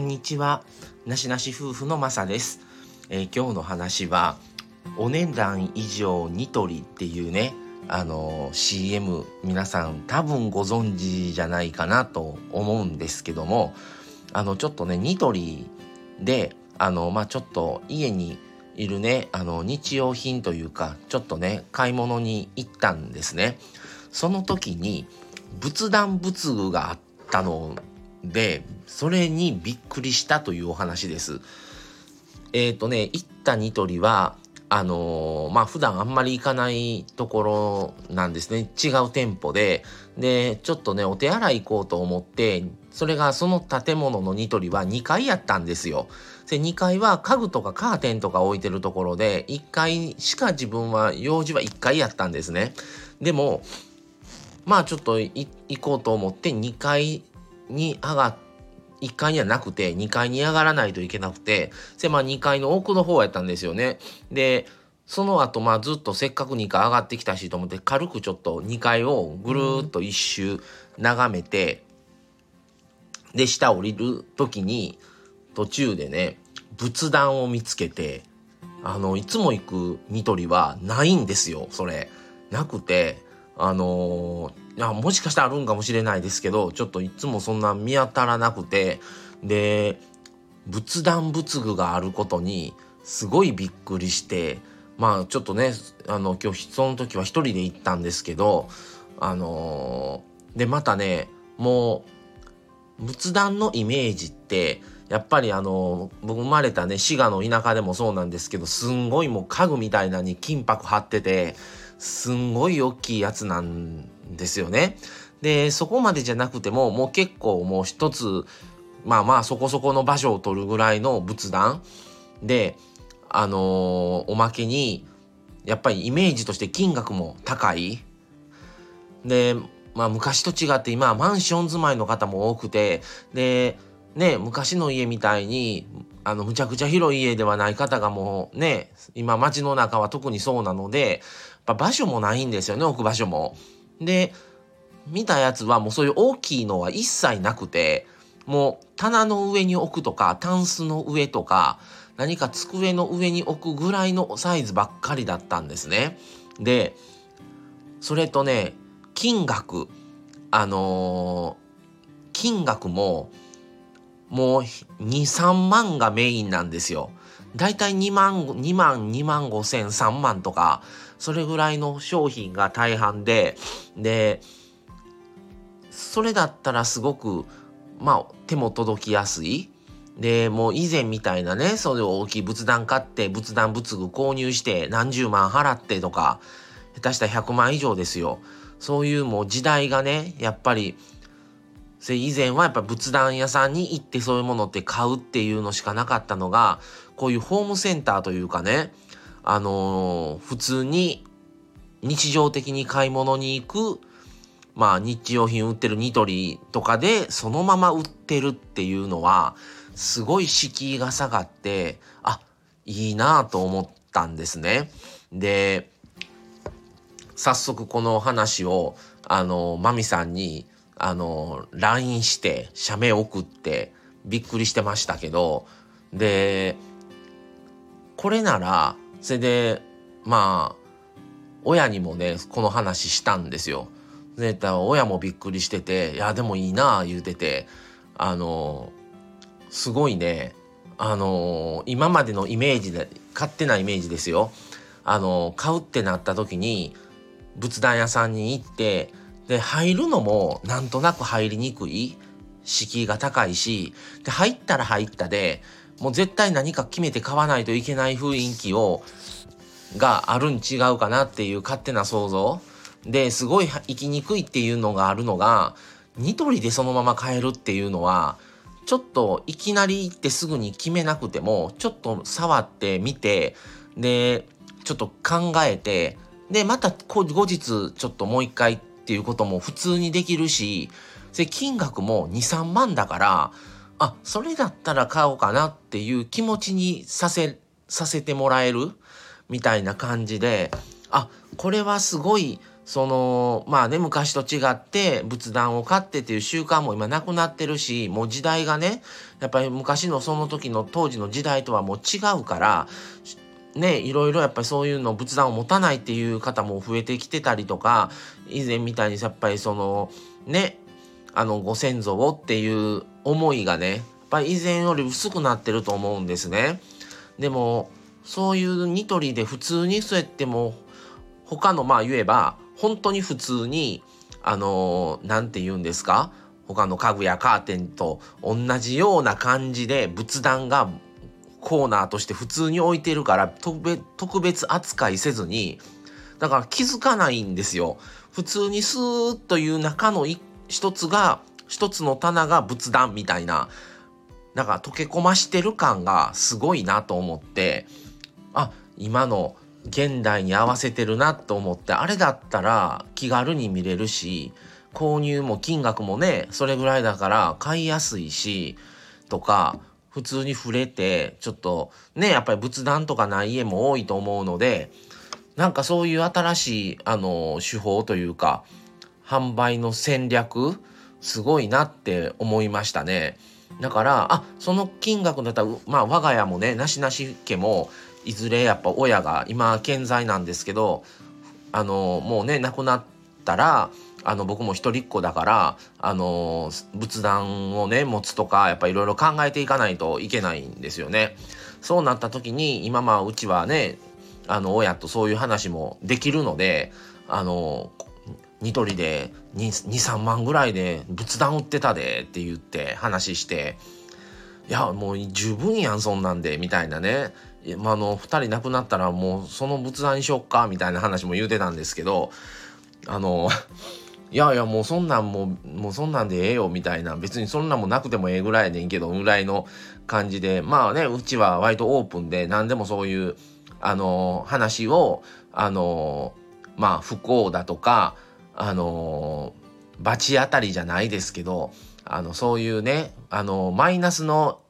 こんにちは。なしなし夫婦のまさです、えー、今日の話は、お値段以上ニトリっていうね、あのー、CM 皆さん多分ご存知じゃないかなと思うんですけども、あの、ちょっとね、ニトリで、あの、まあ、ちょっと家にいるね、あの、日用品というか、ちょっとね、買い物に行ったんですね。その時に、仏壇仏具があったので、それにびっくりしたというお話です。えっ、ー、とね、行ったニトリは、あのー、まあ、普段あんまり行かないところなんですね。違う店舗で。で、ちょっとね、お手洗い行こうと思って、それがその建物のニトリは2階やったんですよ。で、2階は家具とかカーテンとか置いてるところで、1階しか自分は、用事は1階やったんですね。でも、まあちょっと行こうと思って2階に上がっ、1階にはなくて2階に上がらないといけなくてでまあ2階の奥の方やったんですよね。でその後まあずっとせっかく2階上がってきたしと思って軽くちょっと2階をぐるっと一周眺めて、で下降りる時に途中でね仏壇を見つけてあのいつも行くニトリはないんですよそれ。なくてあのー、いやもしかしたらあるんかもしれないですけどちょっといつもそんな見当たらなくて。で仏壇仏具があることにすごいびっくりしてまあちょっとねあの今日その時は一人で行ったんですけどあのー、でまたねもう仏壇のイメージってやっぱりあの僕生まれたね滋賀の田舎でもそうなんですけどすんごいもう家具みたいなに金箔貼っててすんごい大きいやつなんですよね。で、そこまでじゃなくても、もう結構もう一つ、まあまあそこそこの場所を取るぐらいの仏壇で、あのー、おまけに、やっぱりイメージとして金額も高い。で、まあ昔と違って今はマンション住まいの方も多くて、で、ね、昔の家みたいにあのむちゃくちゃ広い家ではない方がもうね今街の中は特にそうなので場所もないんですよね置く場所も。で見たやつはもうそういう大きいのは一切なくてもう棚の上に置くとかタンスの上とか何か机の上に置くぐらいのサイズばっかりだったんですね。でそれとね金額あのー、金額ももう23万がメインなんですよ。だいたい2万2万2万5千3万とかそれぐらいの商品が大半ででそれだったらすごくまあ手も届きやすい。でもう以前みたいなねそういう大きい仏壇買って仏壇仏具購入して何十万払ってとか下手したら100万以上ですよそういうもう時代がねやっぱりそれ以前はやっぱ仏壇屋さんに行ってそういうものって買うっていうのしかなかったのがこういうホームセンターというかねあのー、普通に日常的に買い物に行くまあ日用品売ってるニトリとかでそのまま売ってるっていうのはすごい敷居が下がってあいいなと思ったんですね。で早速この話をあのマミさんにあの、LINE して、写メ送って、びっくりしてましたけど、で、これなら、それで、まあ、親にもね、この話したんですよ。で、親もびっくりしてて、いや、でもいいな言うてて、あの、すごいね、あの、今までのイメージで、勝手なイメージですよ。あの、買うってなった時に、仏壇屋さんに行って、で、入るのもなんとなく入りにくい。敷居が高いし、で、入ったら入ったで、もう絶対何か決めて買わないといけない雰囲気を、があるん違うかなっていう勝手な想像。で、すごい行きにくいっていうのがあるのが、ニトリでそのまま買えるっていうのは、ちょっといきなり行ってすぐに決めなくても、ちょっと触ってみて、で、ちょっと考えて、で、また後日ちょっともう一回っていうことも普通にできるし、金額も2、3万だから、あ、それだったら買おうかなっていう気持ちにさせ、させてもらえる？みたいな感じで、あ、これはすごいそのまあね昔と違って仏壇を買ってっていう習慣も今なくなってるしもう時代がねやっぱり昔のその時の当時の時代とはもう違うからねいろいろやっぱりそういうの仏壇を持たないっていう方も増えてきてたりとか以前みたいにやっぱりそのねあのご先祖をっていう思いがねやっぱり以前より薄くなってると思うんですね。でもそういうニトリで普通にそうやっても他のまあ言えば本当に普通にあの何て言うんですか他の家具やカーテンと同じような感じで仏壇がコーナーとして普通に置いてるから特別扱いせずにだから気づかないんですよ。普通にスーッという中の一つが一つの棚が仏壇みたいななんか溶け込ましてる感がすごいなと思ってあ今の現代に合わせてるなと思ってあれだったら気軽に見れるし購入も金額もねそれぐらいだから買いやすいしとか普通に触れてちょっとねやっぱり仏壇とかない家も多いと思うのでなんかそういう新しいあの手法というか販売の戦略すごいなって思いましたね。だからあその金額だったらまあ我が家もねなしなし家もいずれやっぱ親が今健在なんですけどあのもうね亡くなったらあの僕も一人っ子だからあの仏壇をね持つとかやっぱいろいろ考えていかないといけないんですよね。そうなった時に今まあうちはねあの親とそういう話もできるのであのニトリで23万ぐらいで仏壇売ってたでって言って話していやもう十分やんそんなんでみたいなね。まあ、の2人亡くなったらもうその仏壇にしよっかみたいな話も言うてたんですけどあのいやいやもうそんなんもうもうそんなんでええよみたいな。別にそんなんもなくてもええぐらいやねんけどぐらいの感じで。まあねうちは割とオープンで何でもそういうあの話をあのまあ不幸だとかあの罰当たりじゃないですけどあのそういうねあのマイナスの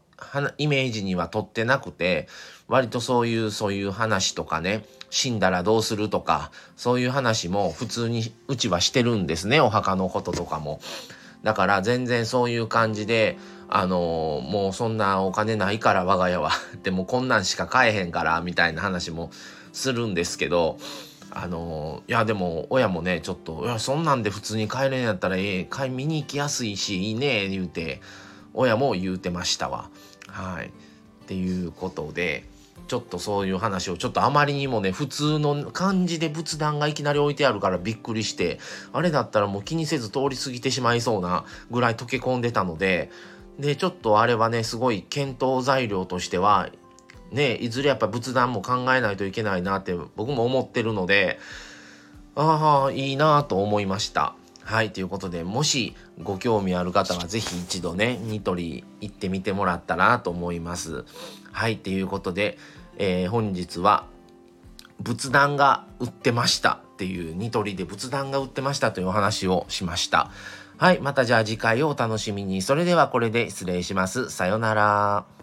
イメージにはとってなくて割とそういうそういう話とかね死んだらどうするとかそういう話も普通にうちはしてるんですねお墓のこととかも。だから全然そういう感じであのー、もうそんなお金ないから我が家はでもこんなんしか買えへんからみたいな話もするんですけどあのいやでも親もねちょっと「いやそんなんで普通に帰れんやったらええ買い見に行きやすいしいいね」言うて親も言うてましたわ。はいっていうことでちょっとそういう話をちょっとあまりにもね普通の感じで仏壇がいきなり置いてあるからびっくりしてあれだったらもう気にせず通り過ぎてしまいそうなぐらい溶け込んでたのででちょっとあれはねすごい検討材料としてはねいずれやっぱ仏壇も考えないといけないなって僕も思ってるのでああいいなと思いました。はい、ということで、もしご興味ある方は是非一度ね、ニトリ行ってみてもらったらと思います。はい、ということで、えー、本日は仏壇が売ってましたっていうニトリで仏壇が売ってましたというお話をしました。はい、またじゃあ次回をお楽しみに。それではこれで失礼します。さようなら。